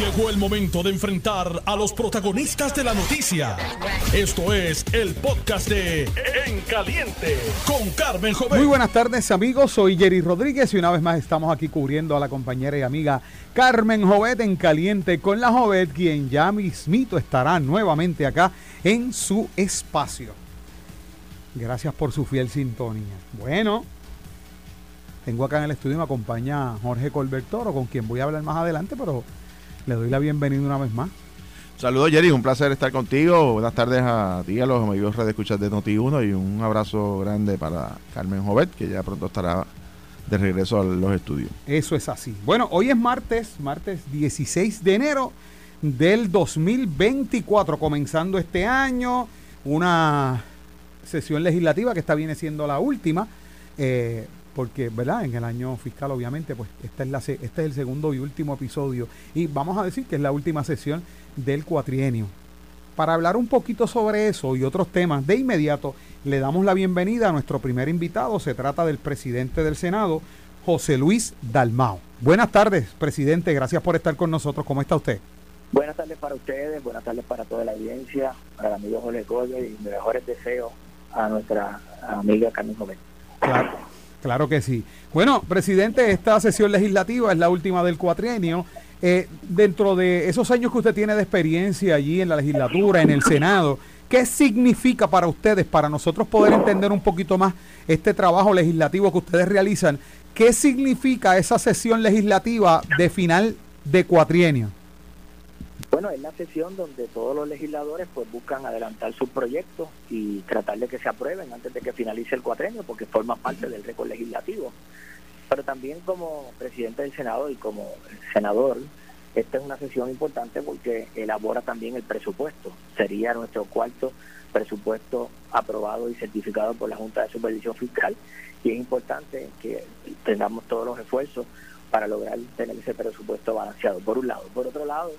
Llegó el momento de enfrentar a los protagonistas de la noticia. Esto es el podcast de En Caliente con Carmen Jovet. Muy buenas tardes amigos, soy Jerry Rodríguez y una vez más estamos aquí cubriendo a la compañera y amiga Carmen Jovet en Caliente con la Jovet, quien ya mismito estará nuevamente acá en su espacio. Gracias por su fiel sintonía. Bueno, tengo acá en el estudio, me acompaña Jorge Colbertoro, con quien voy a hablar más adelante, pero le doy la bienvenida una vez más. Saludos Jerry, un placer estar contigo. Buenas tardes a ti, a los amigos de escuchar de Noti1 y un abrazo grande para Carmen Jovet, que ya pronto estará de regreso a los estudios. Eso es así. Bueno, hoy es martes, martes 16 de enero del 2024, comenzando este año, una sesión legislativa que esta viene siendo la última. Eh, porque, ¿verdad? En el año fiscal, obviamente, pues esta es la, este es el segundo y último episodio. Y vamos a decir que es la última sesión del cuatrienio. Para hablar un poquito sobre eso y otros temas, de inmediato le damos la bienvenida a nuestro primer invitado. Se trata del presidente del Senado, José Luis Dalmao. Buenas tardes, presidente. Gracias por estar con nosotros. ¿Cómo está usted? Buenas tardes para ustedes, buenas tardes para toda la audiencia, para el amigo Jorge Goya y mejores deseos a nuestra amiga Carmen Joven. Claro. Claro que sí. Bueno, presidente, esta sesión legislativa es la última del cuatrienio. Eh, dentro de esos años que usted tiene de experiencia allí en la legislatura, en el Senado, ¿qué significa para ustedes, para nosotros poder entender un poquito más este trabajo legislativo que ustedes realizan? ¿Qué significa esa sesión legislativa de final de cuatrienio? Bueno, es la sesión donde todos los legisladores pues buscan adelantar sus proyectos y tratar de que se aprueben antes de que finalice el cuatrenio, porque forma parte del récord legislativo. Pero también como presidente del Senado y como senador, esta es una sesión importante porque elabora también el presupuesto. Sería nuestro cuarto presupuesto aprobado y certificado por la Junta de Supervisión Fiscal y es importante que tengamos todos los esfuerzos para lograr tener ese presupuesto balanceado, por un lado. Por otro lado,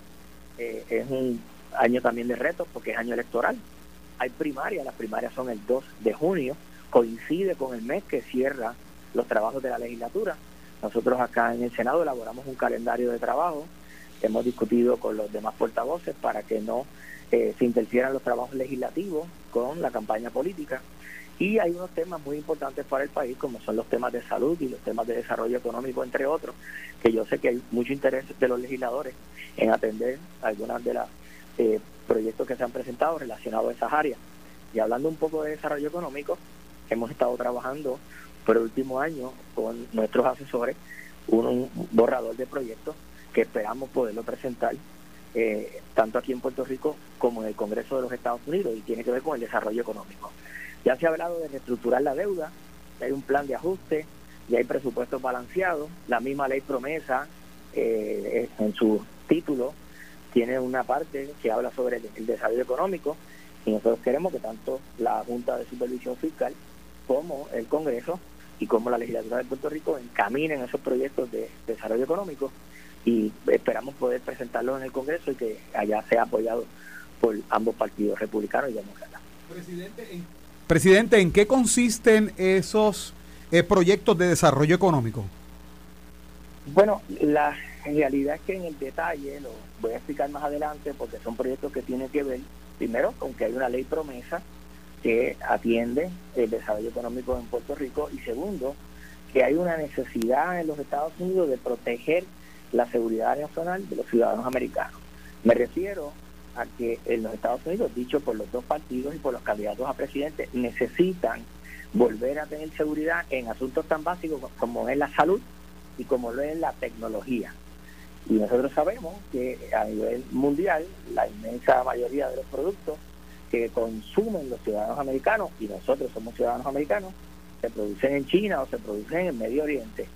eh, es un año también de retos porque es año electoral. Hay primarias, las primarias son el 2 de junio, coincide con el mes que cierra los trabajos de la legislatura. Nosotros acá en el Senado elaboramos un calendario de trabajo, hemos discutido con los demás portavoces para que no eh, se interfieran los trabajos legislativos con la campaña política. Y hay unos temas muy importantes para el país, como son los temas de salud y los temas de desarrollo económico, entre otros, que yo sé que hay mucho interés de los legisladores en atender algunas de los eh, proyectos que se han presentado relacionados a esas áreas. Y hablando un poco de desarrollo económico, hemos estado trabajando por el último año con nuestros asesores un, borrador de proyectos que esperamos poderlo presentar eh, tanto aquí en Puerto Rico como en el Congreso de los Estados Unidos y tiene que ver con el desarrollo económico. Ya se ha hablado de reestructurar la deuda, hay un plan de ajuste, ya hay presupuestos balanceados, la misma ley promesa eh, en su título tiene una parte que habla sobre el, desarrollo económico y nosotros queremos que tanto la Junta de Supervisión Fiscal como el Congreso y como la legislatura de Puerto Rico encaminen esos proyectos de, desarrollo económico y esperamos poder presentarlos en el Congreso y que allá sea apoyado por ambos partidos, republicanos y demócratas. Presidente, en Presidente, ¿en qué consisten esos eh, proyectos de desarrollo económico? Bueno, la realidad es que en el detalle, lo voy a explicar más adelante, porque son proyectos que tienen que ver, primero, con que hay una ley promesa que atiende el desarrollo económico en Puerto Rico, y segundo, que hay una necesidad en los Estados Unidos de proteger la seguridad nacional de los ciudadanos americanos. Me refiero a que en los Estados Unidos, dicho por los dos partidos y por los candidatos a presidente, necesitan volver a tener seguridad en asuntos tan básicos como es la salud y como lo es la tecnología. Y nosotros sabemos que a nivel mundial la inmensa mayoría de los productos que consumen los ciudadanos americanos, y nosotros somos ciudadanos americanos, se producen en China o se producen en Medio Oriente.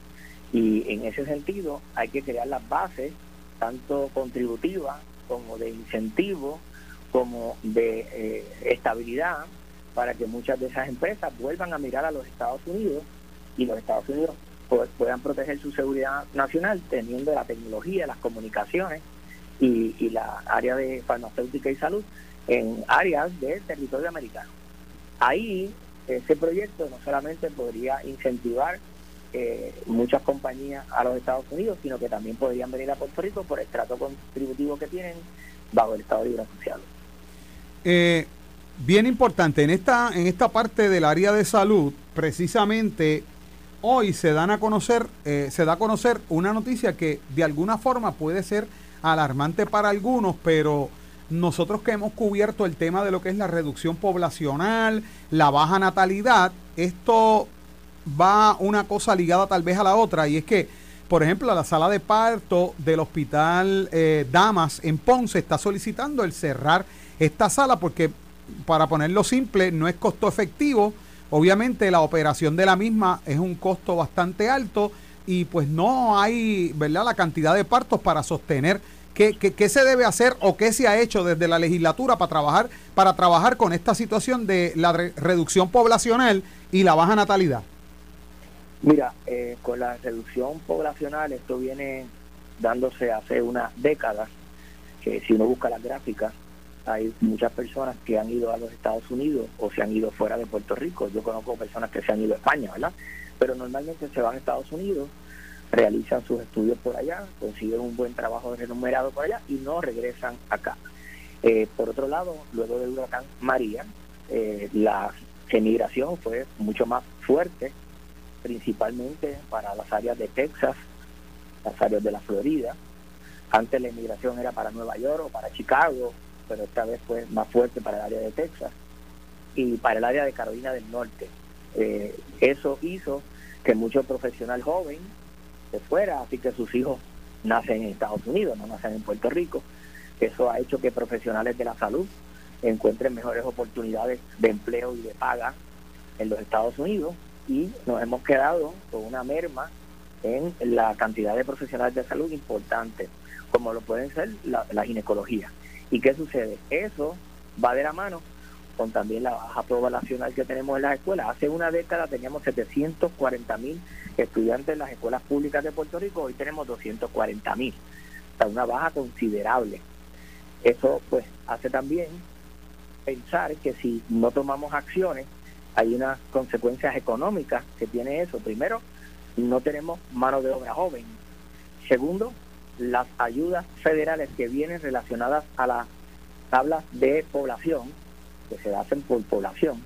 Y en ese sentido hay que crear las bases, tanto contributivas como de incentivo, como de eh, estabilidad, para que muchas de esas empresas vuelvan a mirar a los Estados Unidos y los Estados Unidos puedan proteger su seguridad nacional teniendo la tecnología, las comunicaciones y, y la área de farmacéutica y salud en áreas del territorio americano. Ahí ese proyecto no solamente podría incentivar eh, muchas compañías a los Estados Unidos, sino que también podrían venir a Puerto Rico por el trato contributivo que tienen bajo el Estado Libre Asociado. Eh, bien importante, en esta, en esta parte del área de salud, precisamente hoy se dan a conocer, eh, se da a conocer una noticia que de alguna forma puede ser alarmante para algunos, pero nosotros que hemos cubierto el tema de lo que es la reducción poblacional, la baja natalidad, esto va una cosa ligada tal vez a la otra, y es que, por ejemplo, la sala de parto del hospital eh, Damas en Ponce está solicitando el cerrar esta sala porque, para ponerlo simple, no es costo efectivo. Obviamente la operación de la misma es un costo bastante alto y pues no hay, ¿verdad?, la cantidad de partos para sostener ¿Qué, qué, se debe hacer o qué se ha hecho desde la legislatura para trabajar, para trabajar con esta situación de la reducción poblacional y la baja natalidad? Mira, eh, con la reducción poblacional esto viene dándose hace una década, que si uno busca las gráficas, hay muchas personas que han ido a los Estados Unidos o se han ido fuera de Puerto Rico. Yo conozco personas que se han ido a España, ¿verdad? Pero normalmente se van a Estados Unidos realizan sus estudios por allá, consiguen un buen trabajo remunerado por allá y no regresan acá. Eh, por otro lado, luego del huracán María, eh, la emigración fue mucho más fuerte, principalmente para las áreas de Texas, las áreas de la Florida. Antes la emigración era para Nueva York o para Chicago, pero esta vez fue más fuerte para el área de Texas y para el área de Carolina del Norte. Eh, eso hizo que muchos profesionales jóvenes fuera, así que sus hijos nacen en Estados Unidos, no nacen en Puerto Rico. Eso ha hecho que profesionales de la salud encuentren mejores oportunidades de empleo y de paga en los Estados Unidos y nos hemos quedado con una merma en la cantidad de profesionales de salud importantes, como lo pueden ser la, la ginecología. ¿Y qué sucede? Eso va de la mano con también la baja poblacional que tenemos en las escuelas. Hace una década teníamos 740 mil estudiantes en las escuelas públicas de Puerto Rico, hoy tenemos 240 mil. O sea, una baja considerable. Eso pues hace también pensar que si no tomamos acciones, hay unas consecuencias económicas que tiene eso. Primero, no tenemos mano de obra joven. Segundo, las ayudas federales que vienen relacionadas a las tablas de población que se hacen por población,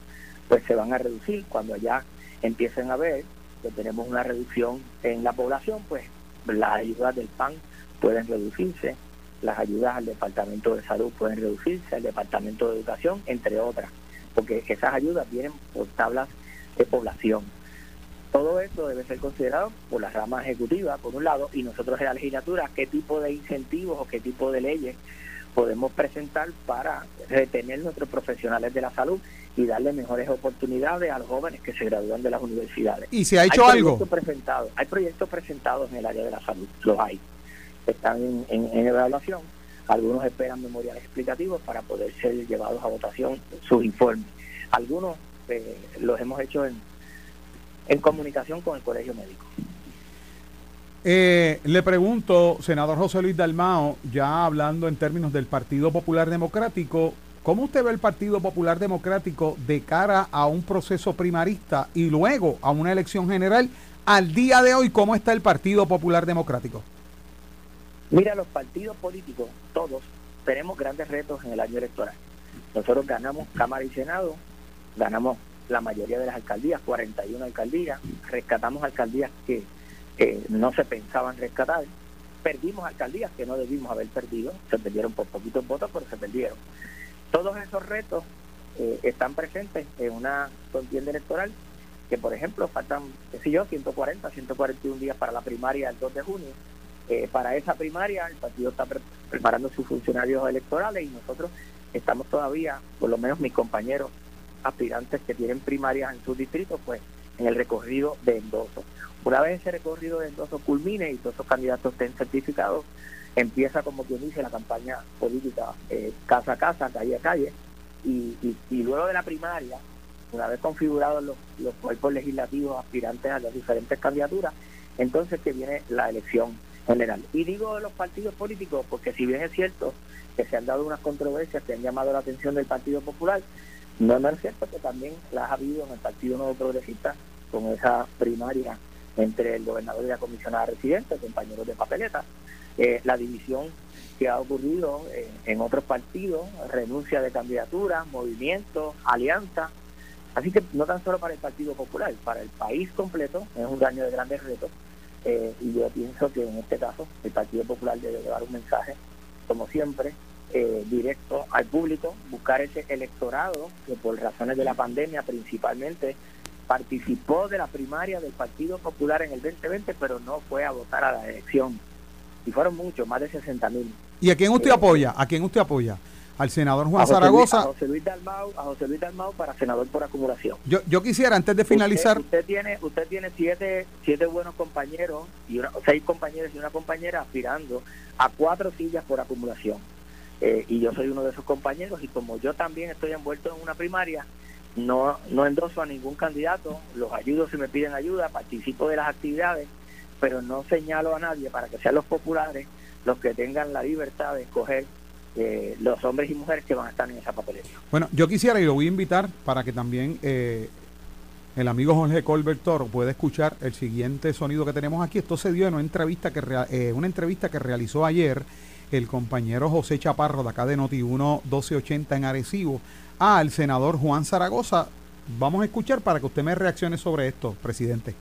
pues se van a reducir cuando ya empiecen a ver que tenemos una reducción en la población, pues las ayudas del PAN pueden reducirse, las ayudas al Departamento de Salud pueden reducirse, al Departamento de Educación, entre otras, porque esas ayudas vienen por tablas de población. Todo esto debe ser considerado por la rama ejecutiva, por un lado, y nosotros en la legislatura, qué tipo de incentivos o qué tipo de leyes podemos presentar para retener nuestros profesionales de la salud y darle mejores oportunidades a los jóvenes que se gradúan de las universidades. ¿Y se ha hecho algo? Presentado, hay proyectos presentados en el área de la salud, los hay. Están en, evaluación. Algunos esperan memoriales explicativos para poder ser llevados a votación sus informes. Algunos eh, los hemos hecho en, comunicación con el Colegio Médico. Eh, le pregunto, senador José Luis Dalmao, ya hablando en términos del Partido Popular Democrático, ¿cómo usted ve el Partido Popular Democrático de cara a un proceso primarista y luego a una elección general? Al día de hoy, ¿cómo está el Partido Popular Democrático? Mira, los partidos políticos, todos, tenemos grandes retos en el año electoral. Nosotros ganamos Cámara y Senado, ganamos la mayoría de las alcaldías, 41 alcaldías, rescatamos alcaldías que no se pensaban rescatar. Perdimos alcaldías que no debimos haber perdido, se perdieron por poquitos votos, pero se perdieron. Todos esos retos eh, están presentes en una contienda electoral que, por ejemplo, faltan, qué sé yo, 140, 141 días para la primaria el 2 de junio. Eh, para esa primaria el partido está preparando sus funcionarios electorales y nosotros estamos todavía, por lo menos mis compañeros aspirantes que tienen primarias en sus distritos, pues en el recorrido de endoso. Una vez ese recorrido de endoso culmine y todos esos candidatos estén certificados, empieza como quien dice la campaña política eh, casa a casa, calle a calle, y, luego de la primaria, una vez configurados los, los cuerpos legislativos aspirantes a las diferentes candidaturas, entonces que viene la elección general. Y digo de los partidos políticos porque si bien es cierto que se han dado unas controversias que han llamado la atención del Partido Popular, no, no es cierto que también las ha habido en el Partido Nuevo Progresista con esa primaria entre el gobernador y la comisionada residente, compañeros de papeleta. Eh, la división que ha ocurrido eh, en otros partidos, renuncia de candidaturas, movimientos, alianzas. Así que no tan solo para el Partido Popular, para el país completo es un año de grandes retos. Eh, y yo pienso que en este caso el Partido Popular debe llevar un mensaje, como siempre, eh, directo al público, buscar ese electorado que por razones de la pandemia principalmente participó de la primaria del Partido Popular en el 2020, pero no fue a votar a la elección. Y fueron muchos, más de 60 mil. ¿Y a quién usted apoya? ¿A quién usted apoya? Al senador Juan Zaragoza. a José Luis Dalmau, a José Luis Dalmau para senador por acumulación. Yo, yo quisiera, antes de finalizar. Usted, tiene usted tiene siete, siete buenos compañeros, y seis compañeros y una compañera aspirando a cuatro sillas por acumulación. Eh, y yo soy uno de esos compañeros, y como yo también estoy envuelto en una primaria, no, no endoso a ningún candidato, los ayudo si me piden ayuda, participo de las actividades, pero no señalo a nadie para que sean los populares los que tengan la libertad de escoger eh, los hombres y mujeres que van a estar en esa papeleta. Bueno, yo quisiera y lo voy a invitar para que también eh, el amigo Jorge Colbert Toro pueda escuchar el siguiente sonido que tenemos aquí. Esto se dio en una entrevista que, eh, una entrevista que realizó ayer el compañero José Chaparro de acá de Noti1 1280 en Arecibo al senador Juan Zaragoza. Vamos a escuchar para que usted me reaccione sobre esto, presidente.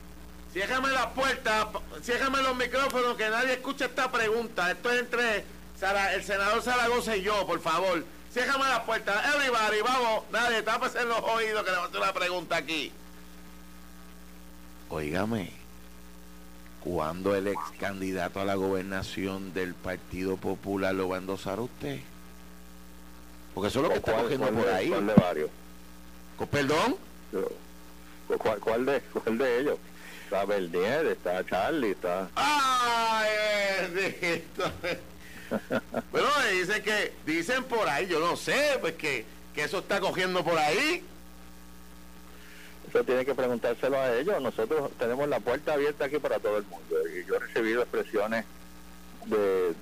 Ciérrame la puerta, ciérrame los micrófonos, que nadie escuche esta pregunta. Esto es entre el senador Zaragoza y yo, por favor. Ciérrame la puerta. Everybody, vamos. Nadie, tápese los oídos que le voy a hacer una pregunta aquí. Óigame, ¿cuándo el ex candidato a la gobernación del Partido Popular lo va a endosar usted? Porque eso es lo que está cogiendo por ahí. ¿Cuál de varios? ¿Perdón? ¿Cuál, cuál, de, ¿Cuál de ellos? Está Bernier, está Charlie, está... ¡Ay, bendito! Bueno, dicen que, dicen por ahí, yo no sé, pues que, que eso está cogiendo por ahí. Eso tiene que preguntárselo a ellos. Nosotros tenemos la puerta abierta aquí para todo el mundo. Y yo he recibido expresiones de,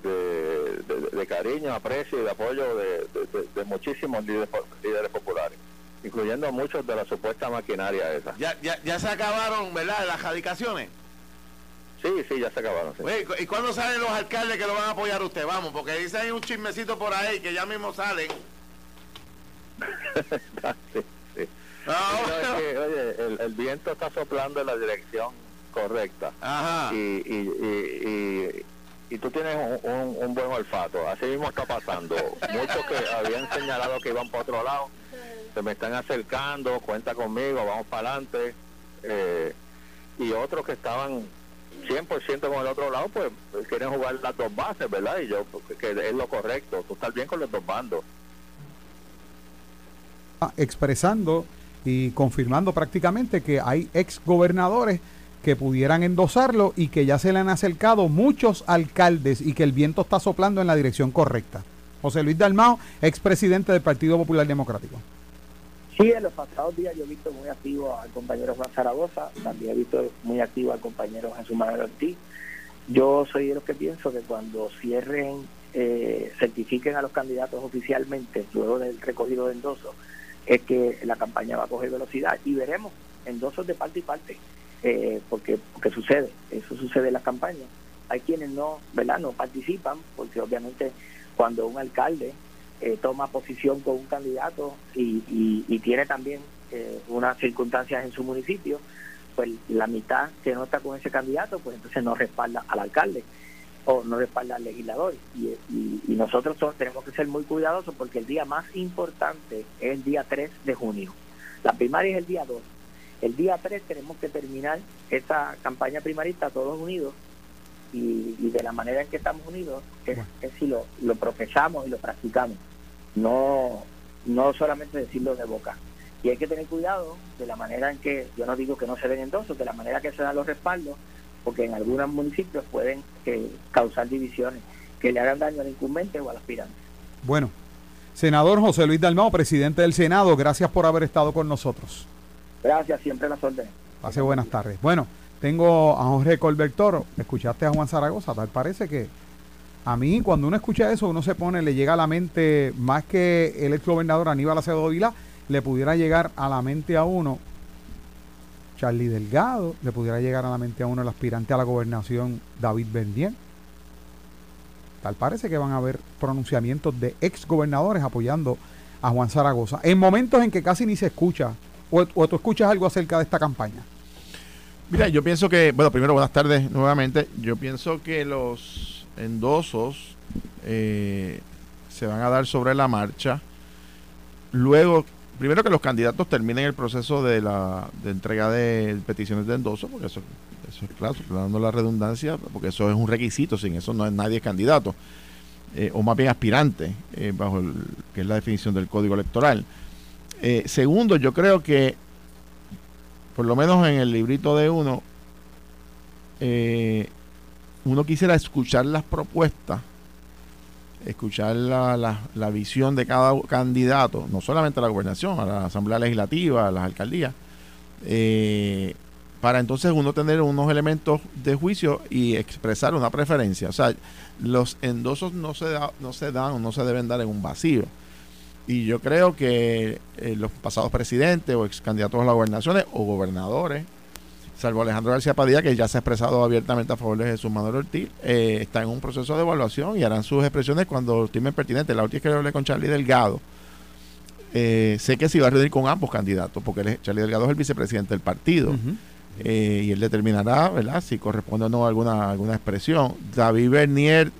de, cariño, aprecio y de apoyo de, muchísimos líderes, líderes populares incluyendo muchos de la supuesta maquinaria esa. Ya, ya, ya se acabaron, ¿verdad?, las radicaciones. Sí, sí, ya se acabaron. ¿Y cuándo salen los alcaldes que lo van a apoyar usted? Vamos, porque dice hay un chismecito por ahí que ya mismo salen. sí, sí. Ah, oye, el, viento está soplando en la dirección correcta. Ajá. Y, y, y, tú tienes un, un, buen olfato. Así mismo está pasando. Muchos que habían señalado que iban para otro lado se me están acercando, cuenta conmigo, vamos para adelante. Eh, y otros que estaban 100% con el otro lado, pues quieren jugar las dos bases, ¿verdad? Y yo, que es lo correcto, tú estás bien con los dos bandos. Ah, expresando y confirmando prácticamente que hay ex gobernadores que pudieran endosarlo y que ya se le han acercado muchos alcaldes y que el viento está soplando en la dirección correcta. José Luis Dalmao, expresidente del Partido Popular Democrático. Sí, en los pasados días yo he visto muy activo al compañero Juan Zaragoza, también he visto muy activo al compañero Jesús Manuel Ortiz. Yo soy de los que pienso que cuando cierren, eh, certifiquen a los candidatos oficialmente, luego del recogido de endosos, es que la campaña va a coger velocidad y veremos endosos de parte y parte, eh, porque, porque sucede, eso sucede en las campañas. Hay quienes no, ¿verdad? no participan, porque obviamente cuando un alcalde eh, toma posición con un candidato y, y, tiene también eh, unas circunstancias en su municipio, pues la mitad que no está con ese candidato, pues entonces no respalda al alcalde o no respalda al legislador. Y, nosotros tenemos que ser muy cuidadosos porque el día más importante es el día 3 de junio. La primaria es el día 2. El día 3 tenemos que terminar esta campaña primarista todos unidos y, de la manera en que estamos unidos es, si lo, lo profesamos y lo practicamos, no, no solamente decirlo de boca. Y hay que tener cuidado de la manera en que, yo no digo que no se den endosos, de la manera que se dan los respaldos, porque en algunos municipios pueden eh, causar divisiones que le hagan daño al incumbente o al aspirante. Bueno, senador José Luis Dalmao, presidente del Senado, gracias por haber estado con nosotros. Gracias, siempre las órdenes. Pase buenas tardes. Bueno. Tengo a Jorge Colbert Toro, escuchaste a Juan Zaragoza, tal parece que a mí cuando uno escucha eso, uno se pone, le llega a la mente, más que el ex gobernador Aníbal Acevedo Vilá, le pudiera llegar a la mente a uno Charlie Delgado, le pudiera llegar a la mente a uno el aspirante a la gobernación David Bendier. Tal parece que van a haber pronunciamientos de ex gobernadores apoyando a Juan Zaragoza, en momentos en que casi ni se escucha, o, o tú escuchas algo acerca de esta campaña. Mira, yo pienso que, bueno, primero buenas tardes nuevamente. Yo pienso que los endosos eh, se van a dar sobre la marcha. Luego, primero que los candidatos terminen el proceso de la de entrega de peticiones de endoso, porque eso, eso es claro, dando la redundancia, porque eso es un requisito, sin eso no es nadie candidato, eh, o más bien aspirante, eh, bajo el, que es la definición del código electoral. Segundo, yo creo que, por lo menos en el librito de uno, eh, uno quisiera escuchar las propuestas, escuchar la, la- la visión de cada candidato, no solamente a la gobernación, a la Asamblea Legislativa, a las alcaldías, eh, para entonces uno tener unos elementos de juicio y expresar una preferencia. O sea, los endosos no se, da- no se dan o no se deben dar en un vacío. Y yo creo que eh, los pasados presidentes o ex candidatos a las gobernaciones o gobernadores, salvo Alejandro García Padilla, que ya se ha expresado abiertamente a favor de Jesús Manuel Ortiz, eh, está en un proceso de evaluación y harán sus expresiones cuando estimen pertinente. La última que yo hablé con Charlie Delgado, eh, sé que se iba a reunir con ambos candidatos, porque él es- Charlie Delgado es el vicepresidente del partido. Eh, y él determinará, ¿verdad?, si corresponde o no alguna, alguna expresión. David Bernier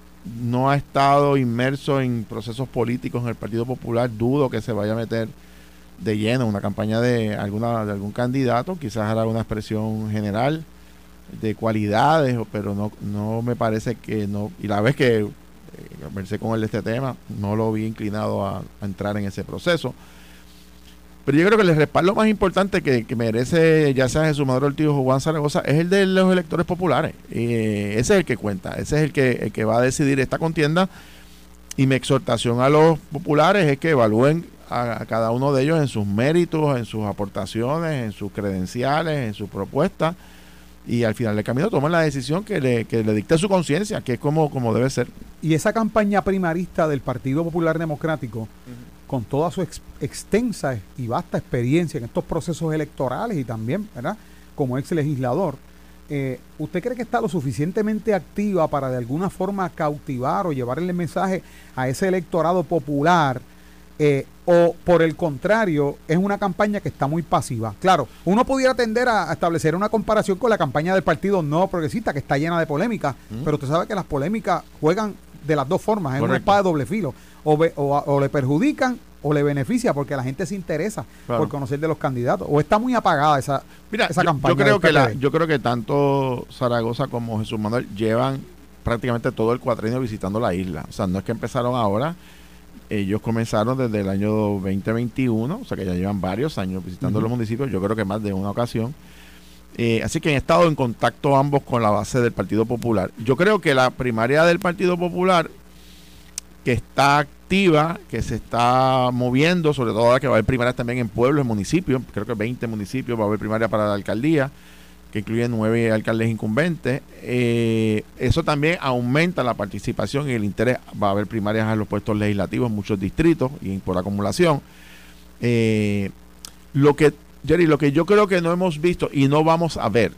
no ha estado inmerso en procesos políticos en el Partido Popular, dudo que se vaya a meter de lleno en una campaña de alguna de algún candidato, quizás hará una expresión general de cualidades, pero no no me parece que no y la vez que eh, conversé con él de este tema, no lo vi inclinado a entrar en ese proceso. Pero yo creo que el respaldo más importante que, que merece ya sea Jesús Maduro Ortiz o Juan Zaragoza es el de los electores populares. Eh, ese es el que cuenta, ese es el que, el que va a decidir esta contienda. Y mi exhortación a los populares es que evalúen a, a cada uno de ellos en sus méritos, en sus aportaciones, en sus credenciales, en sus propuestas. Y al final del camino tomen la decisión que le, que le dicte su conciencia, que es como, como debe ser. Y esa campaña primarista del Partido Popular Democrático, con toda su ex- extensa y vasta experiencia en estos procesos electorales y también, ¿verdad? Como ex legislador, eh, ¿usted cree que está lo suficientemente activa para de alguna forma cautivar o llevarle el mensaje a ese electorado popular? eh, o por el contrario, es una campaña que está muy pasiva. Claro, uno pudiera tender a, a establecer una comparación con la campaña del Partido No Progresista, que está llena de polémicas, pero usted sabe que las polémicas juegan de las dos formas, es una espada de doble filo. O, ve- o, o le perjudican o le beneficia porque la gente se interesa Claro. por conocer de los candidatos. O está muy apagada esa, Mira, esa yo, campaña. yo creo que la, PPD. yo creo que tanto Zaragoza como Jesús Manuel llevan prácticamente todo el cuatrienio visitando la isla. O sea, no es que empezaron ahora, ellos comenzaron desde el año 2021, o sea que ya llevan varios años visitando Ujú. los municipios, yo creo que más de una ocasión. Eh, así que han estado en contacto ambos con la base del Partido Popular. Yo creo que la primaria del Partido Popular, que está activa, que se está moviendo, sobre todo ahora que va a haber primarias también en pueblos, en municipios, creo que 20 municipios va a haber primaria para la alcaldía, que incluye nueve alcaldes incumbentes. Eh, eso también aumenta la participación y el interés. Va a haber primarias a los puestos legislativos en muchos distritos y por acumulación. Eh, lo que, Jerry, lo que yo creo que no hemos visto y no vamos a ver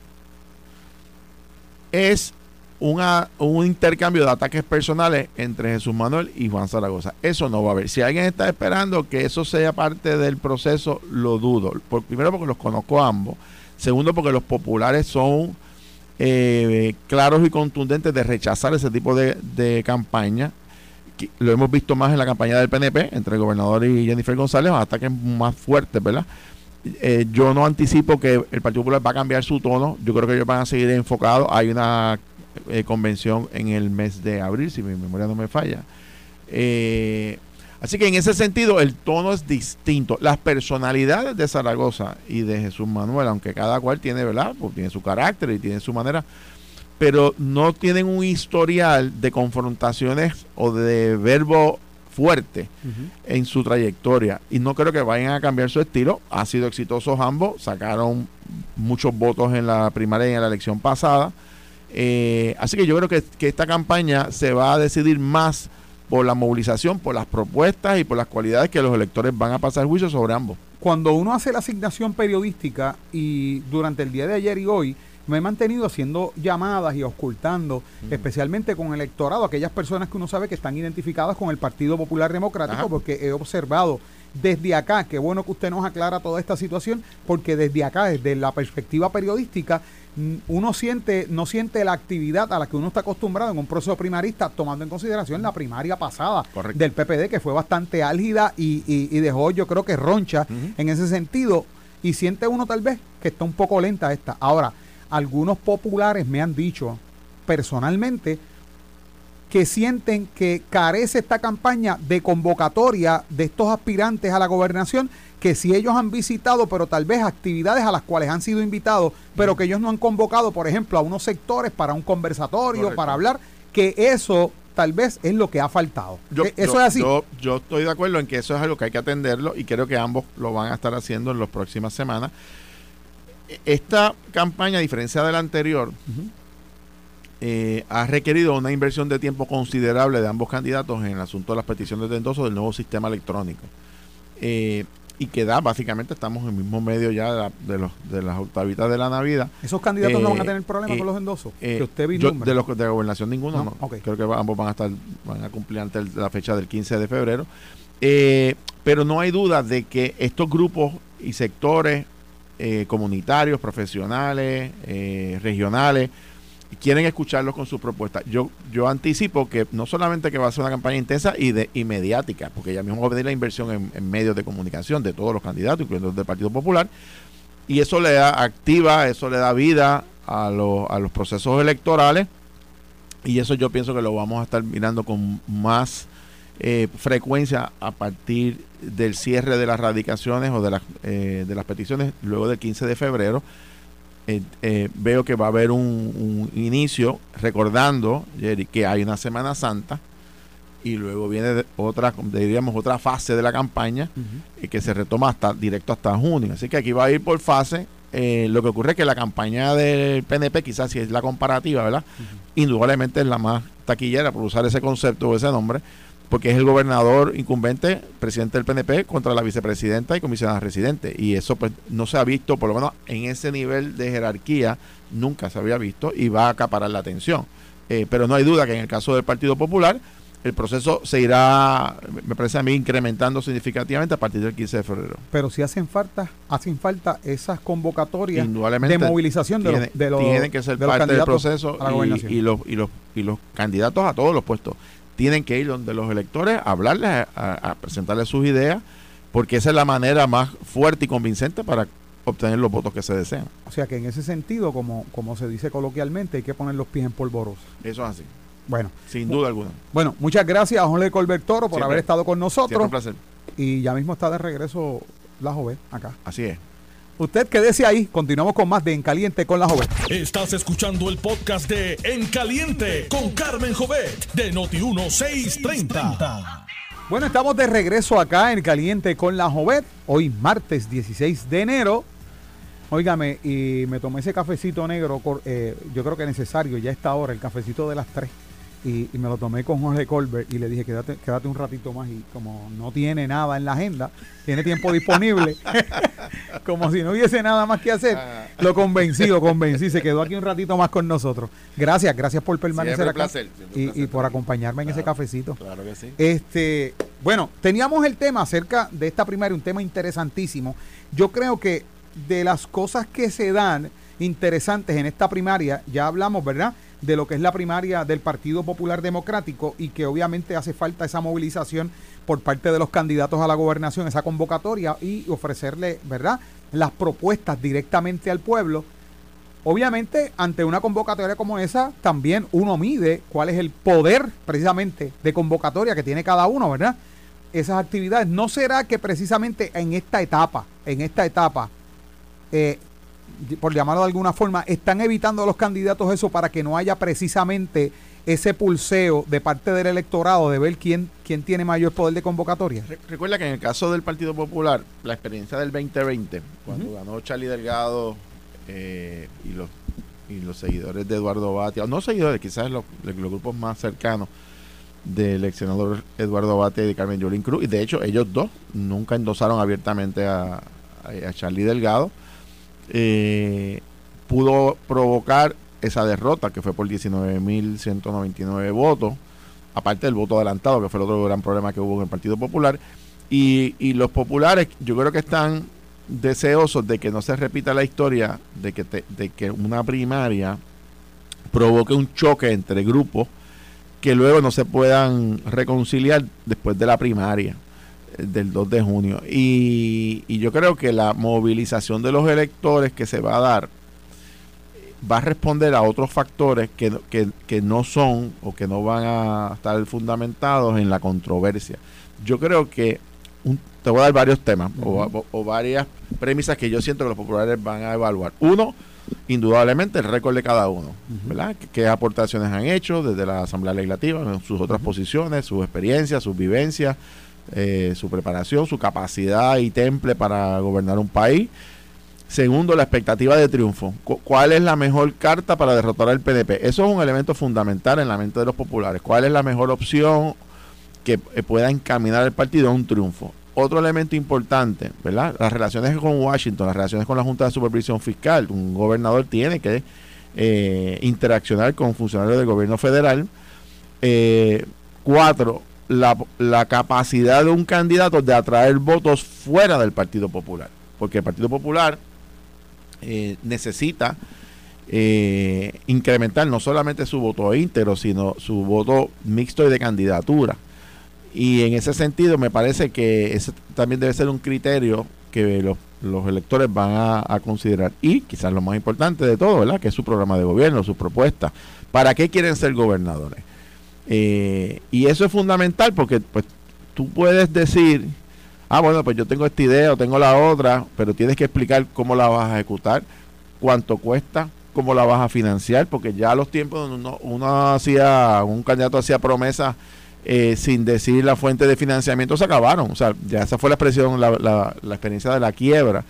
es una, un intercambio de ataques personales entre Jesús Manuel y Juan Zaragoza. Eso no va a haber. Si alguien está esperando que eso sea parte del proceso, lo dudo. Primero porque los conozco a ambos. Segundo porque los populares son eh, claros y contundentes de rechazar ese tipo de, de campaña. Lo hemos visto más en la campaña del PNP entre el gobernador y Jennifer González, ataques más fuertes, ¿verdad? Eh, yo no anticipo que el Partido Popular va a cambiar su tono. Yo creo que ellos van a seguir enfocados. Hay una eh, convención en el mes de abril, si mi memoria no me falla. Eh, así que en ese sentido el tono es distinto. Las personalidades de Zaragoza y de Jesús Manuel, aunque cada cual tiene, ¿verdad? Pues tiene su carácter y tiene su manera, pero no tienen un historial de confrontaciones o de verbo fuerte en su trayectoria y no creo que vayan a cambiar su estilo. Ha sido exitosos ambos, sacaron muchos votos en la primaria y en la elección pasada. Eh, así que yo creo que, que esta campaña se va a decidir más por la movilización, por las propuestas y por las cualidades que los electores van a pasar juicio sobre ambos. Cuando uno hace la asignación periodística y durante el día de ayer y hoy, me he mantenido haciendo llamadas y ocultando, especialmente con el electorado, aquellas personas que uno sabe que están identificadas con el Partido Popular Democrático, Ajá. porque he observado desde acá, qué bueno que usted nos aclara toda esta situación, porque desde acá, desde la perspectiva periodística, mm, uno siente, no siente la actividad a la que uno está acostumbrado en un proceso primarista, tomando en consideración la primaria pasada Correcto. del PPD, que fue bastante álgida y, y- y dejó, yo creo que roncha en ese sentido. Y siente uno tal vez que está un poco lenta esta. Ahora, algunos populares me han dicho personalmente que sienten que carece esta campaña de convocatoria de estos aspirantes a la gobernación, que si ellos han visitado, pero tal vez actividades a las cuales han sido invitados, pero que ellos no han convocado, por ejemplo, a unos sectores para un conversatorio, Correcto. para hablar, que eso tal vez es lo que ha faltado. Yo, E- eso yo- es así. Yo, yo estoy de acuerdo en que eso es algo que hay que atenderlo y creo que ambos lo van a estar haciendo en las próximas semanas. E- Esta campaña, a diferencia de la anterior, eh, ha requerido una inversión de tiempo considerable de ambos candidatos en el asunto de las peticiones de endoso del nuevo sistema electrónico. Eh, y que da, básicamente, estamos en el mismo medio ya de, la- de los, de las octavitas de la Navidad. Esos candidatos no Eh, van a tener problemas eh, con los endosos. Eh, que usted yo- de los de la gobernación ninguno No, creo que ambos van a estar van a cumplir antes el- la fecha del 15 de febrero Eh, pero no hay duda de que estos grupos y sectores eh, comunitarios profesionales eh, quieren escucharlos con sus propuestas yo yo anticipo que no solamente que va a ser una campaña intensa y de y mediática porque ya mismo va a venir la inversión en, medios de comunicación de todos los candidatos incluyendo los del Partido Popular y eso le da activa, eso le da vida a, los- a los procesos electorales y eso yo pienso que lo vamos a estar mirando con más eh, frecuencia a partir del cierre de las radicaciones o de las, eh, de las peticiones luego del 15 de febrero. Eh, eh, veo que va a haber un, un inicio recordando, Jerry, que hay una Semana Santa y luego viene otra, diríamos, otra fase de la campaña eh, que se retoma hasta directo hasta junio. Así que aquí va a ir por fase. Lo que ocurre es que la campaña del PNP, quizás si es la comparativa, ¿verdad? Indudablemente es la más taquillera, por usar ese concepto o ese nombre, porque es el gobernador incumbente, presidente del PNP, contra la vicepresidenta y comisionada residente. Y eso pues no se ha visto, por lo menos en ese nivel de jerarquía, nunca se había visto y va a acaparar la atención. Eh, pero no hay duda que en el caso del Partido Popular, el proceso se irá, me parece a mí, incrementando significativamente a partir del 15 de febrero. Pero si hacen falta, hacen falta esas convocatorias de movilización de, los, de los tienen que ser de parte del proceso y, los, y, los, y los candidatos a todos los puestos tienen que ir donde los electores a hablarles, a, presentarles sus ideas, porque esa es la manera más fuerte y convincente para obtener los votos que se desean. O sea que en ese sentido, como, como se dice coloquialmente, hay que poner los pies en polvorosa. Eso es así, Bueno, sin duda alguna. bueno, muchas gracias a Jorge Colbert Toro por Siempre. haber estado con Siempre nosotros. un placer. Y ya mismo está de regreso la joven acá. Así es. Usted quédese ahí, continuamos con más de En Caliente con la joven. Estás escuchando el podcast de En Caliente con Carmen Jovet de Noti1630. Bueno, estamos de regreso acá en Caliente con la Jovet. Hoy martes 16 de enero. Óigame, y me tomé ese cafecito negro, eh, yo creo que necesario ya a esta hora, el cafecito de las 3. Y, y me lo tomé con Jorge Colbert y le dije, quédate, quédate un ratito más. Y como no tiene nada en la agenda, tiene tiempo disponible, como si no hubiese nada más que hacer, lo convencí, lo convencí. Se quedó aquí un ratito más con nosotros. Gracias, gracias por permanecer Siempre acá placer, y, placer y por acompañarme en ese cafecito. Claro que sí. Este, bueno, teníamos el tema acerca de esta primaria, un tema interesantísimo. Yo creo que de las cosas que se dan interesantes en esta primaria, ya hablamos, ¿verdad? De lo que es la primaria del Partido Popular Democrático y que obviamente hace falta esa movilización por parte de los candidatos a la gobernación, esa convocatoria y ofrecerle, ¿verdad? Las propuestas directamente al pueblo. Obviamente, ante una convocatoria como esa, también uno mide cuál es el poder precisamente de convocatoria que tiene cada uno, ¿verdad? Esas actividades. ¿No será que precisamente en esta etapa, en esta etapa, eh, por llamarlo de alguna forma, están evitando a los candidatos eso para que no haya precisamente ese pulseo de parte del electorado de ver quién, quién tiene mayor poder de convocatoria? Re- Recuerda que en el caso del Partido Popular, la experiencia del 2020, cuando ganó Charlie Delgado eh, y los y los seguidores de Eduardo Batia, o no seguidores, quizás los, los grupos más cercanos, del ex senador Eduardo Abate y de Carmen Yolín Cruz. Y de hecho, ellos dos nunca endosaron abiertamente a, a Charlie Delgado. Eh, pudo provocar esa derrota que fue por 19.199 votos, aparte del voto adelantado, que fue el otro gran problema que hubo en el Partido Popular. Y, y los populares, yo creo que están deseosos de que no se repita la historia de que, de que una primaria provoque un choque entre grupos que luego no se puedan reconciliar después de la primaria del 2 de junio. Y, y, yo creo que la movilización de los electores que se va a dar va a responder a otros factores que, que, que no son o que no van a estar fundamentados en la controversia. Yo creo que te voy a dar varios temas o, varias premisas que yo siento que los populares van a evaluar. Uno, indudablemente el récord de cada uno, ¿verdad? ¿Qué, aportaciones han hecho desde la Asamblea Legislativa, en sus otras posiciones, sus experiencias, sus vivencias, eh, su preparación, su capacidad y temple para gobernar un país. Segundo, la expectativa de triunfo. ¿Cuál es la mejor carta para derrotar al PNP? Eso es un elemento fundamental en la mente de los populares. ¿Cuál es la mejor opción que eh, pueda encaminar el partido a un triunfo? Otro elemento importante, ¿verdad? Las relaciones con Washington, las relaciones con la Junta de Supervisión Fiscal. Un gobernador tiene que eh, interaccionar con funcionarios del gobierno federal. Eh, cuatro, la, capacidad de un candidato de atraer votos fuera del Partido Popular. Porque el Partido Popular eh, necesita eh, incrementar no solamente su voto íntegro, sino su voto mixto y de candidatura. Y en ese sentido me parece que ese también debe ser un criterio que los, electores van a, considerar. Y quizás lo más importante de todo, ¿verdad? Que es su programa de gobierno, sus propuestas. ¿Para qué quieren ser gobernadores? Eh, y eso es fundamental porque pues tú puedes decir ah, bueno, pues yo tengo esta idea o tengo la otra, pero tienes que explicar cómo la vas a ejecutar, cuánto cuesta, cómo la vas a financiar, porque ya los tiempos uno, uno hacía, un candidato hacía promesas eh, sin decir la fuente de financiamiento se acabaron. O sea, ya esa fue la expresión, la, la, la, experiencia de la quiebra.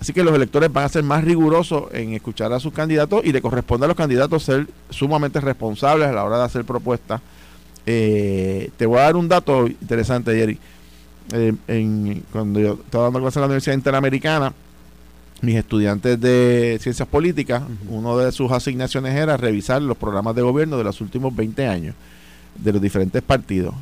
Así que los electores van a ser más rigurosos en escuchar a sus candidatos y le corresponde a los candidatos ser sumamente responsables a la hora de hacer propuestas. Eh, te voy a dar un dato interesante, Jerry. Eh, en, cuando yo estaba dando clases en la Universidad Interamericana, mis estudiantes de ciencias políticas, una de sus asignaciones era revisar los programas de gobierno de los últimos 20 años de los diferentes partidos.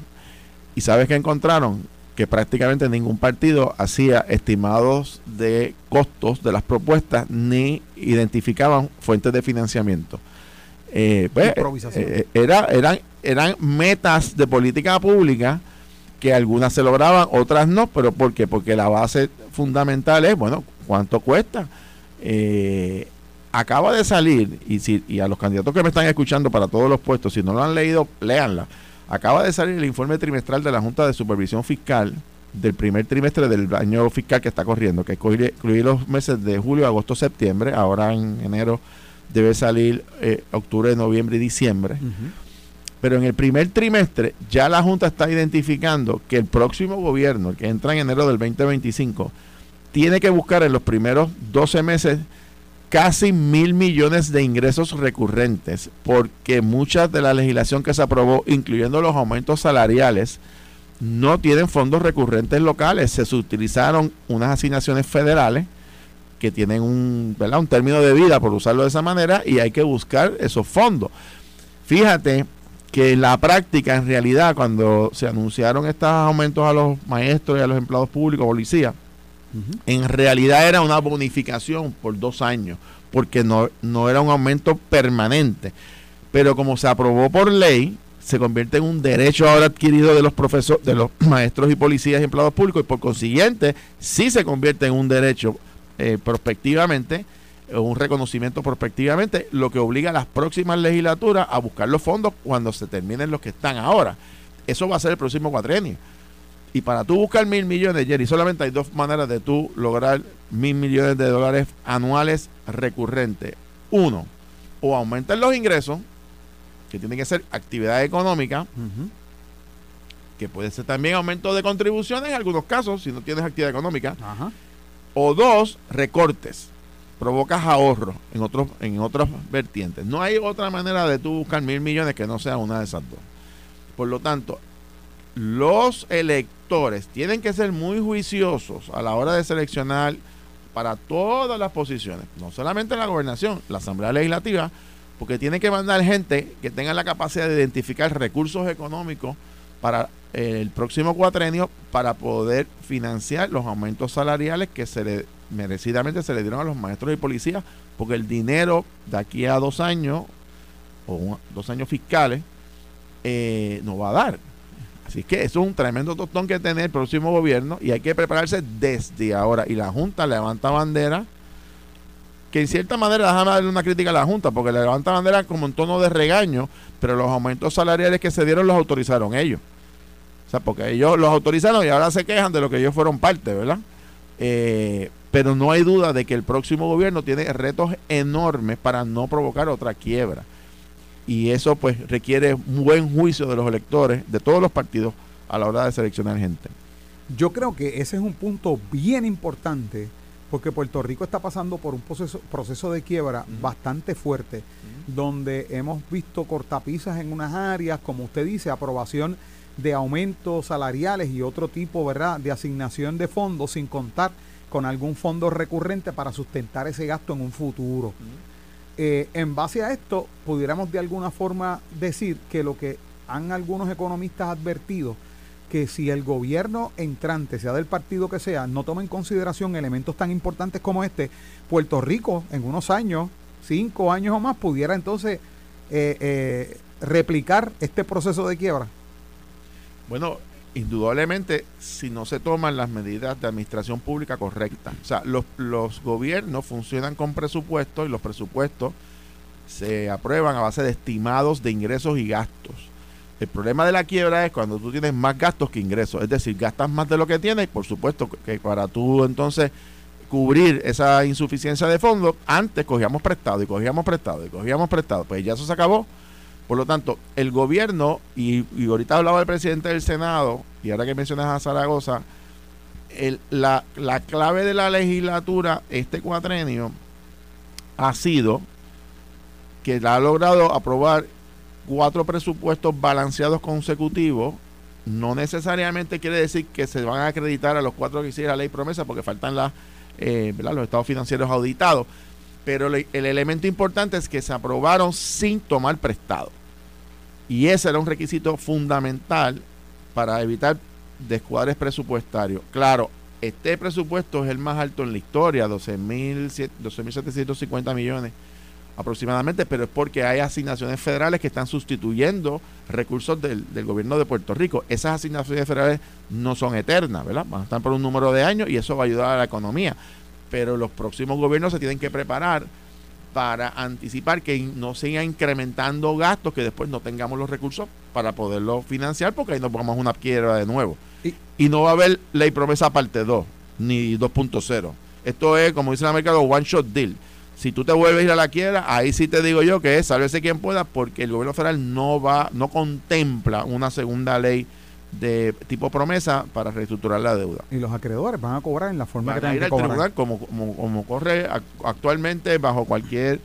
¿Y sabes qué encontraron? Que prácticamente ningún partido hacía estimados de costos de las propuestas ni identificaban fuentes de financiamiento. Eh, pues, eh, era, eran, eran metas de política pública que algunas se lograban, otras no, pero ¿por qué? Porque la base fundamental es, bueno, ¿cuánto cuesta? Eh, acaba de salir, y, si, y a los candidatos que me están escuchando para todos los puestos, si no lo han leído, léanla. Acaba de salir el informe trimestral de la Junta de Supervisión Fiscal del primer trimestre del año fiscal que está corriendo, que incluye, los meses de julio, agosto, septiembre, ahora en enero debe salir eh, octubre, noviembre y diciembre. Pero en el primer trimestre ya la Junta está identificando que el próximo gobierno, el que entra en enero del 2025, tiene que buscar en los primeros 12 meses casi mil millones de ingresos recurrentes, porque mucha de la legislación que se aprobó, incluyendo los aumentos salariales, no tienen fondos recurrentes locales. Se utilizaron unas asignaciones federales que tienen un, un término de vida, por usarlo de esa manera, y hay que buscar esos fondos. Fíjate que en la práctica, en realidad, cuando se anunciaron estos aumentos a los maestros y a los empleados públicos, en realidad era una bonificación por dos años, porque no, no era un aumento permanente. Pero como se aprobó por ley, se convierte en un derecho ahora adquirido de los profesores, de los maestros y policías y empleados públicos, y por consiguiente, sí se convierte en un derecho eh, prospectivamente un reconocimiento prospectivamente, lo que obliga a las próximas legislaturas a buscar los fondos cuando se terminen los que están ahora. Eso va a ser el próximo cuatrenio. Y para tú buscar mil millones, Jerry, solamente hay dos maneras de tú lograr mil millones de dólares anuales recurrentes. Uno, o aumentar los ingresos, que tienen que ser actividad económica, que puede ser también aumento de contribuciones en algunos casos, si no tienes actividad económica. O dos, recortes provocas ahorro en otros en otras vertientes. No hay otra manera de tú buscar mil millones que no sea una de esas dos. Por lo tanto, los electores tienen que ser muy juiciosos a la hora de seleccionar para todas las posiciones, no solamente la gobernación, la Asamblea Legislativa, porque tienen que mandar gente que tenga la capacidad de identificar recursos económicos para el próximo cuatrenio para poder financiar los aumentos salariales que se le merecidamente se le dieron a los maestros y policías, porque el dinero de aquí a dos años o dos años fiscales eh, no va a dar. Así que eso es un tremendo tostón que tiene el próximo gobierno y hay que prepararse desde ahora. Y la Junta levanta bandera, que en cierta manera, déjame darle una crítica a la Junta, porque le levanta bandera como en tono de regaño, pero los aumentos salariales que se dieron los autorizaron ellos. O sea, porque ellos los autorizaron y ahora se quejan de lo que ellos fueron parte, ¿verdad? Eh, pero no hay duda de que el próximo gobierno tiene retos enormes para no provocar otra quiebra y eso pues requiere un buen juicio de los electores de todos los partidos a la hora de seleccionar gente. Yo creo que ese es un punto bien importante porque Puerto Rico está pasando por un proceso, proceso de quiebra bastante fuerte, donde hemos visto cortapisas en unas áreas, como usted dice, aprobación de aumentos salariales y otro tipo, ¿verdad?, de asignación de fondos sin contar con algún fondo recurrente para sustentar ese gasto en un futuro. Eh, en base a esto, pudiéramos de alguna forma decir que lo que han algunos economistas advertido, que si el gobierno entrante, sea del partido que sea, no toma en consideración elementos tan importantes como este, Puerto Rico en unos años, cinco años o más, pudiera entonces eh, eh, replicar este proceso de quiebra. Bueno, indudablemente si no se toman las medidas de administración pública correctas. O sea, los, gobiernos funcionan con presupuestos y los presupuestos se aprueban a base de estimados de ingresos y gastos. El problema de la quiebra es cuando tú tienes más gastos que ingresos, es decir, gastas más de lo que tienes, por supuesto que para tú entonces cubrir esa insuficiencia de fondos, antes cogíamos prestado y cogíamos prestado y cogíamos prestado, pues ya eso se acabó por lo tanto, el gobierno, y, ahorita hablaba el presidente del Senado, y ahora que mencionas a Zaragoza, la, la clave de la legislatura este cuatrenio ha sido que ha logrado aprobar cuatro presupuestos balanceados consecutivos. No necesariamente quiere decir que se van a acreditar a los cuatro que hiciera la ley promesa porque faltan eh, los estados financieros auditados. Pero el elemento importante es que se aprobaron sin tomar prestado. Y ese era un requisito fundamental para evitar descuadres presupuestarios. Claro, este presupuesto es el más alto en la historia, 12.750 millones aproximadamente, pero es porque hay asignaciones federales que están sustituyendo recursos del, gobierno de Puerto Rico. Esas asignaciones federales no son eternas, ¿verdad? Van a estar por un número de años y eso va a ayudar a la economía. Pero los próximos gobiernos se tienen que preparar para anticipar que no siga incrementando gastos que después no tengamos los recursos para poderlo financiar porque ahí nos a una quiebra de nuevo. Y, no va a haber ley promesa parte 2 ni 2.0. Esto es, como dice el mercado, one shot deal. Si tú te vuelves a ir a la quiebra, ahí sí te digo yo que es sálvese quien pueda porque el gobierno federal no va, no contempla una segunda ley de tipo promesa para reestructurar la deuda. Y los acreedores van a cobrar en la forma que ir al tribunal como, como, como, corre actualmente bajo cualquier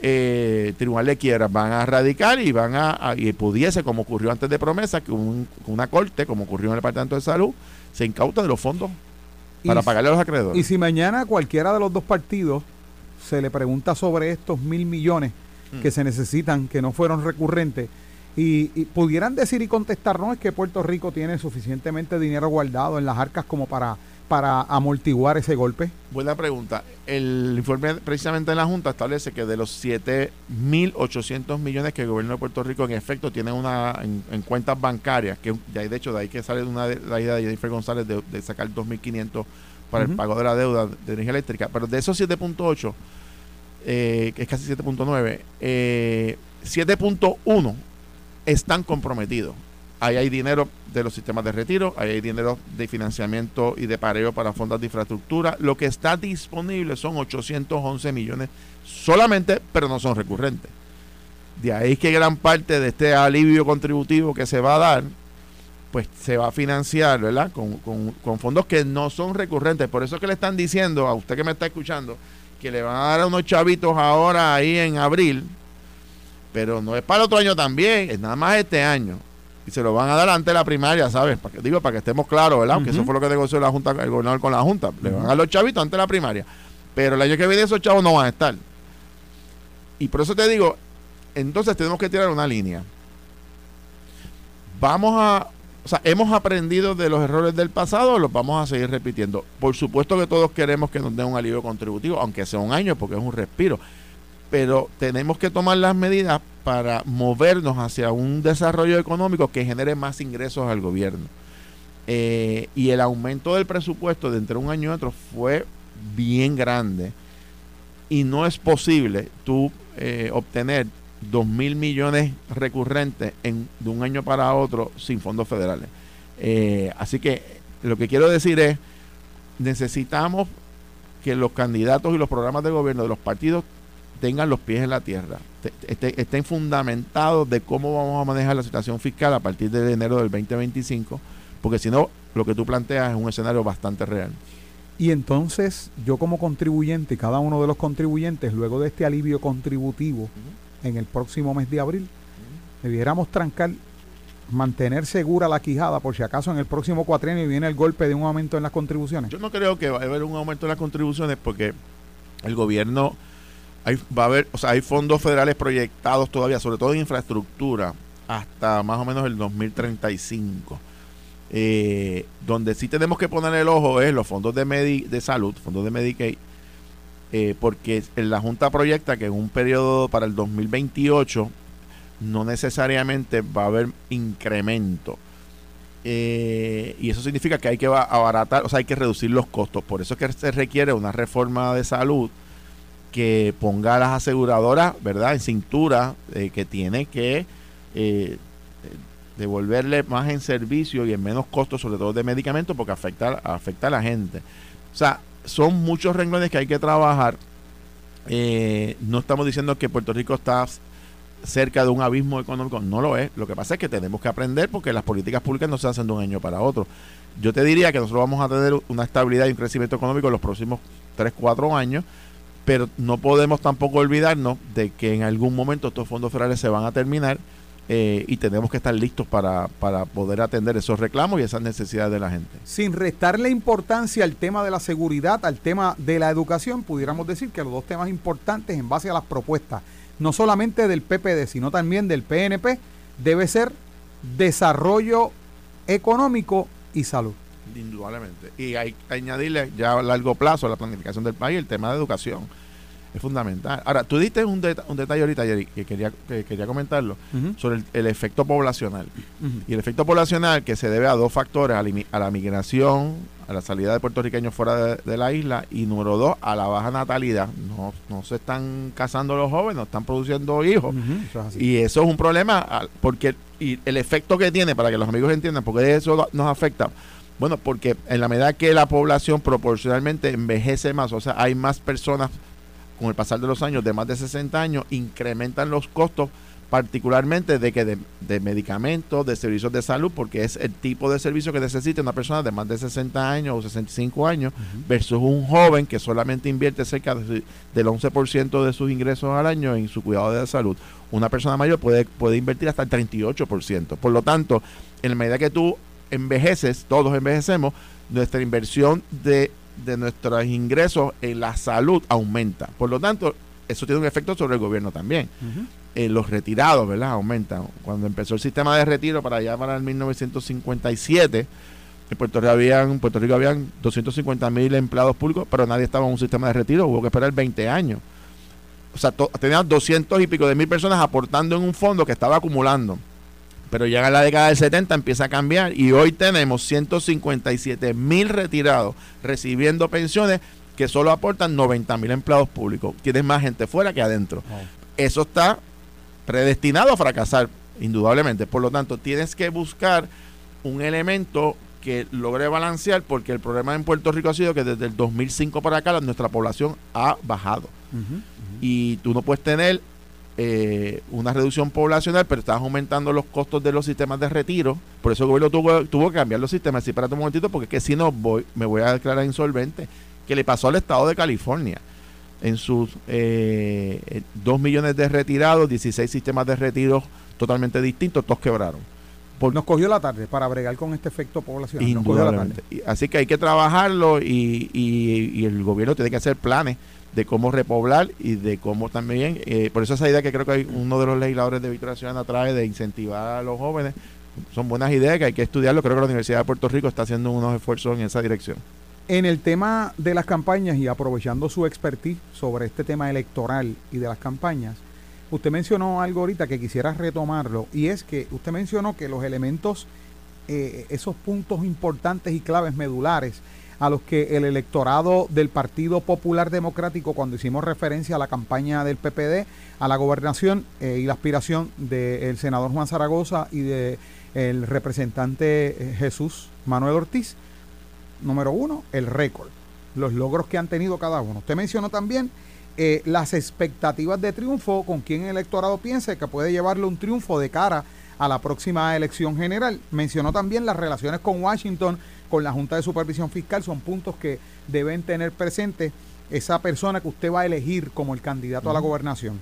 eh, tribunal de quiebra. Van a radicar y van a, y pudiese, como ocurrió antes de promesa, que una corte, como ocurrió en el Departamento de Salud, se incauta de los fondos para pagarle a los acreedores. Y si mañana cualquiera de los dos partidos se le pregunta sobre estos mil millones mm. que se necesitan, que no fueron recurrentes, y, pudieran decir y contestar, no, es que Puerto Rico tiene suficientemente dinero guardado en las arcas como para, para amortiguar ese golpe. Buena pregunta. El informe precisamente de la Junta establece que de los 7.800 millones que el gobierno de Puerto Rico en efecto tiene una en, cuentas bancarias, que de, de hecho de ahí que sale una de, la idea de Jennifer González de, sacar 2.500 para el pago de la deuda de energía eléctrica, pero de esos 7.8, eh, que es casi 7.9, eh, 7.1 están comprometidos. Ahí hay dinero de los sistemas de retiro, ahí hay dinero de financiamiento y de pareo para fondos de infraestructura. Lo que está disponible son 811 millones solamente, pero no son recurrentes. De ahí que gran parte de este alivio contributivo que se va a dar, pues se va a financiar, ¿verdad? Con, con fondos que no son recurrentes. Por eso es que le están diciendo a usted que me está escuchando que le van a dar a unos chavitos ahora ahí en abril pero no es para el otro año también, es nada más este año. y se lo van a dar ante la primaria, ¿sabes? Para que, digo, para que estemos claros, ¿verdad? Aunque eso fue lo que negoció la Junta, el gobernador con la Junta. Le van a dar los chavitos ante la primaria. Pero el año que viene esos chavos no van a estar. Y por eso te digo, entonces tenemos que tirar una línea. Vamos a, o sea, hemos aprendido de los errores del pasado los vamos a seguir repitiendo. Por supuesto que todos queremos que nos den un alivio contributivo, aunque sea un año, porque es un respiro. Pero tenemos que tomar las medidas para movernos hacia un desarrollo económico que genere más ingresos al gobierno. Eh, y el aumento del presupuesto de entre un año y otro fue bien grande y no es posible tú eh, obtener dos mil millones recurrentes en, de un año para otro sin fondos federales. Eh, así que lo que quiero decir es, necesitamos que los candidatos y los programas de gobierno de los partidos tengan los pies en la tierra, estén fundamentados de cómo vamos a manejar la situación fiscal a partir de enero del 2025, porque si no, lo que tú planteas es un escenario bastante real. Y entonces yo como contribuyente, cada uno de los contribuyentes, luego de este alivio contributivo en el próximo mes de abril, debiéramos trancar, mantener segura la quijada por si acaso en el próximo cuatrienio viene el golpe de un aumento en las contribuciones. Yo no creo que va a haber un aumento en las contribuciones porque el gobierno hay, va a haber, o sea, hay fondos federales proyectados todavía, sobre todo en infraestructura, hasta más o menos el 2035. Eh, donde sí tenemos que poner el ojo es los fondos de, de salud, fondos de Medicaid, eh, porque la Junta proyecta que en un periodo para el 2028 no necesariamente va a haber incremento. Eh, y eso significa que hay que abaratar, o sea, hay que reducir los costos. Por eso es que se requiere una reforma de salud que ponga a las aseguradoras, ¿verdad?, en cintura, eh, que tiene que eh, devolverle más en servicio y en menos costos, sobre todo de medicamentos, porque afecta, afecta a la gente. O sea, son muchos renglones que hay que trabajar. Eh, no estamos diciendo que Puerto Rico está cerca de un abismo económico, no lo es. Lo que pasa es que tenemos que aprender porque las políticas públicas no se hacen de un año para otro. Yo te diría que nosotros vamos a tener una estabilidad y un crecimiento económico en los próximos 3, 4 años pero no podemos tampoco olvidarnos de que en algún momento estos fondos federales se van a terminar eh, y tenemos que estar listos para, para poder atender esos reclamos y esas necesidades de la gente. Sin restarle importancia al tema de la seguridad, al tema de la educación, pudiéramos decir que los dos temas importantes en base a las propuestas, no solamente del PPD, sino también del PNP, debe ser desarrollo económico y salud. Indudablemente. Y hay que añadirle ya a largo plazo a la planificación del país el tema de educación. Es fundamental. Ahora, tú diste un, un detalle ahorita, que quería, que quería comentarlo, sobre el, efecto poblacional. Y el efecto poblacional que se debe a dos factores, a la, migración, a la salida de puertorriqueños fuera de, la isla, y número dos, a la baja natalidad. No, no se están casando los jóvenes, no están produciendo hijos. y eso es un problema, porque y el efecto que tiene, para que los amigos entiendan, porque eso nos afecta bueno, porque en la medida que la población proporcionalmente envejece más, o sea, hay más personas con el pasar de los años de más de 60 años, incrementan los costos particularmente de que de, medicamentos, de servicios de salud, porque es el tipo de servicio que necesita una persona de más de 60 años o 65 años versus un joven que solamente invierte cerca del 11% de sus ingresos al año en su cuidado de la salud. Una persona mayor puede, puede invertir hasta el 38%. Por lo tanto, en la medida que tú envejeces, todos envejecemos, nuestra inversión de, nuestros ingresos en la salud aumenta. Por lo tanto, eso tiene un efecto sobre el gobierno también. Eh, los retirados, ¿verdad? Aumentan. Cuando empezó el sistema de retiro para allá para el 1957, en Puerto Rico habían, en Puerto Rico habían 250 mil empleados públicos, pero nadie estaba en un sistema de retiro, hubo que esperar 20 años. O sea, tenían 200 y pico de mil personas aportando en un fondo que estaba acumulando. Pero llega la década del 70, empieza a cambiar y hoy tenemos 157 mil retirados recibiendo pensiones que solo aportan 90 mil empleados públicos. Tienes más gente fuera que adentro. Eso está predestinado a fracasar, indudablemente. Por lo tanto, tienes que buscar un elemento que logre balancear, porque el problema en Puerto Rico ha sido que desde el 2005 para acá nuestra población ha bajado. Y tú no puedes tener eh, una reducción poblacional, pero estás aumentando los costos de los sistemas de retiro. Por eso el gobierno tuvo, tuvo que cambiar los sistemas. Sí, espérate un momentito, porque es que si no voy, me voy a declarar insolvente. Que le pasó al estado de California. En sus eh, 2 millones de retirados, 16 sistemas de retiro totalmente distintos, todos quebraron. Por- Nos cogió la tarde para bregar con este efecto poblacional. Nos cogió la tarde. Así que hay que trabajarlo y, y- y el gobierno tiene que hacer planes de cómo repoblar y de cómo también, eh, por eso esa idea que creo que hay uno de los legisladores de Victoria Ciudadana trae de incentivar a los jóvenes, son buenas ideas que hay que estudiarlo. Creo que la Universidad de Puerto Rico está haciendo unos esfuerzos en esa dirección. En el tema de las campañas y aprovechando su expertise sobre este tema electoral y de las campañas, usted mencionó algo ahorita que quisiera retomarlo y es que usted mencionó que los elementos, eh, esos puntos importantes y claves medulares a los que el electorado del Partido Popular Democrático, cuando hicimos referencia a la campaña del PPD, a la gobernación eh, y la aspiración del senador Juan Zaragoza y del representante eh, Jesús Manuel Ortiz, número uno, el récord, los logros que han tenido cada uno. Usted mencionó también eh, las expectativas de triunfo, con quien el electorado piensa que puede llevarle un triunfo de cara a la próxima elección general. Mencionó también las relaciones con Washington, con la Junta de Supervisión Fiscal, son puntos que deben tener presente esa persona que usted va a elegir como el candidato a la gobernación.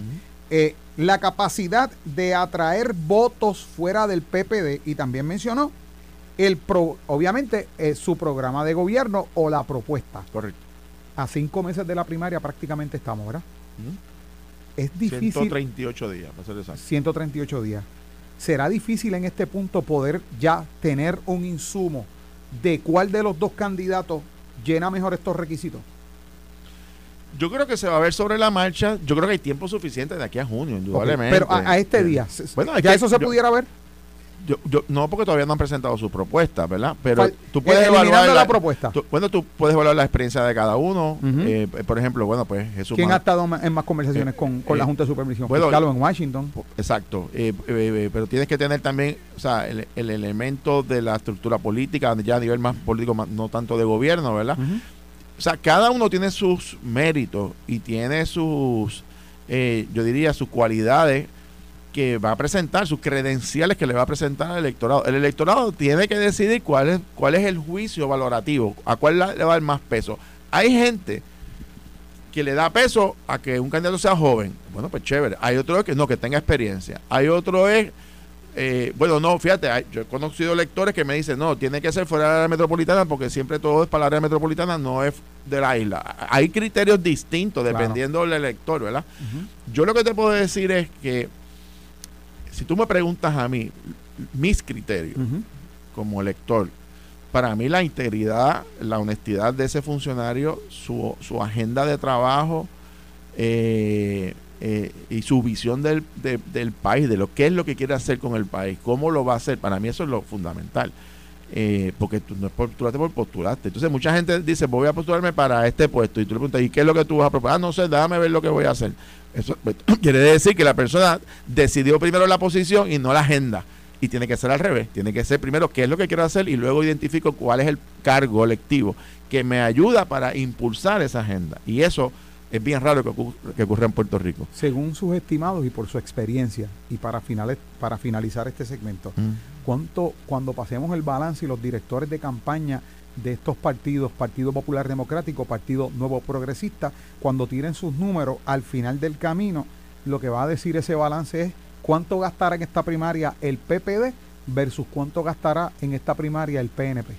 Eh, la capacidad de atraer votos fuera del PPD y también mencionó el pro, obviamente eh, su programa de gobierno o la propuesta. Correcto. A cinco meses de la primaria prácticamente estamos, ¿verdad? Es difícil. 138 días, para ser exacto. 138 días. ¿Será difícil en este punto poder ya tener un insumo de cuál de los dos candidatos llena mejor estos requisitos? Yo creo que se va a ver sobre la marcha. Yo creo que hay tiempo suficiente de aquí a junio, indudablemente. Pero a, a este Eh, día, Bueno, ¿ya que eso se yo- pudiera ver? Yo, yo- no, porque todavía no han presentado su propuesta, ¿verdad? Pero Fal- tú puedes eliminando evaluar la propuesta. tú- bueno, tú puedes evaluar la experiencia de cada uno. Eh, por ejemplo, bueno, pues Jesús. ¿Quién ha estado en más conversaciones Eh, con, con la eh, Junta de Supervisión bueno, Fiscal en Washington? Exacto, eh, eh, eh, pero tienes que tener también, o sea, el, el elemento de la estructura política, ya a nivel más político, más- no tanto de gobierno, ¿verdad? O sea, cada uno tiene sus méritos y tiene sus, eh, yo diría, sus cualidades que va a presentar, sus credenciales que le va a presentar al electorado. El electorado tiene que decidir cuál es, cuál es el juicio valorativo, a cuál le va a dar más peso. Hay gente que le da peso a que un candidato sea joven. Bueno, pues chévere. Hay otro que no, que tenga experiencia. Hay otro es, eh, bueno, no, fíjate, hay- yo he conocido lectores que me dicen, no, tiene que ser fuera de la metropolitana porque siempre todo es para la área metropolitana, no es de la isla. Hay criterios distintos Claro. dependiendo del elector, ¿verdad? Yo lo que te puedo decir es que si tú me preguntas a mí, mis criterios como elector, para mí la integridad, la honestidad de ese funcionario, su, su agenda de trabajo eh, eh, y su visión del, de- del país, de lo que es lo que quiere hacer con el país, cómo lo va a hacer, para mí eso es lo fundamental. Eh, porque tú no es postularte por postularte. Entonces mucha gente dice, voy a postularme para este puesto y tú le preguntas, ¿y qué es lo que tú vas a proponer? Ah, no sé, déjame ver lo que voy a hacer. Eso pues, quiere decir que la persona decidió primero la posición y no la agenda. Y tiene que ser al revés. Tiene que ser primero qué es lo que quiero hacer y luego identifico cuál es el cargo electivo que me ayuda para impulsar esa agenda. Y eso es bien raro que, ocurra, que ocurra en Puerto Rico. Según sus estimados y por su experiencia, y para, finales, para finalizar este segmento, ¿cuánto, cuando pasemos el balance y los directores de campaña de estos partidos, Partido Popular Democrático, Partido Nuevo Progresista, cuando tiren sus números al final del camino, lo que va a decir ese balance es cuánto gastará en esta primaria el PPD versus cuánto gastará en esta primaria el PNP.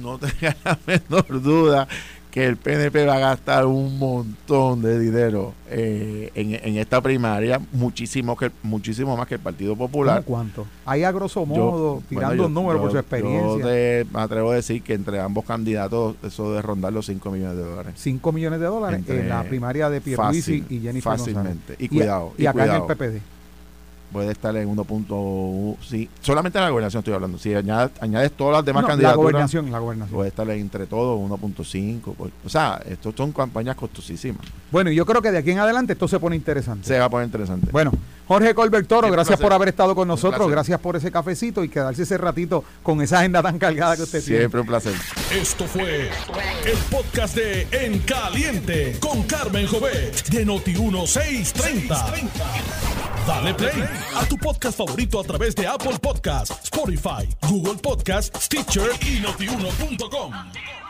no tenga la menor duda que el PNP va a gastar un montón de dinero eh, en, en esta primaria, muchísimo que muchísimo más que el Partido Popular. ¿Cómo cuánto? Ahí a grosso Yo- modo, bueno, tirando yo- un número por yo- su experiencia. Yo te me atrevo a decir que entre ambos candidatos eso de rondar los 5 millones de dólares. 5 millones de dólares Entre- en la primaria de Pierluisi Fácil, y Jennifer González. Fácilmente. Y cuidado. Y, acá cuidado. en el PPD. Puede estar en 1.1. Sí, solamente en la gobernación estoy hablando. Si añades, añades todas las demás No, la candidaturas. gobernación, la gobernación. Puede estar entre todos 1.5. pues, O sea, estos son campañas costosísimas. Bueno, y yo creo que de aquí en adelante esto se pone interesante. Se va a poner interesante. Bueno, Jorge Colbert Toro, gracias placer. por haber estado con nosotros, gracias por ese cafecito y quedarse ese ratito con esa agenda tan cargada que usted tiene. Siempre un placer. Esto fue el podcast de En Caliente con Carmen Jovet de Noti1630. Dale play a tu podcast favorito a través de Apple Podcasts, Spotify, Google Podcasts, Stitcher y notiuno.com.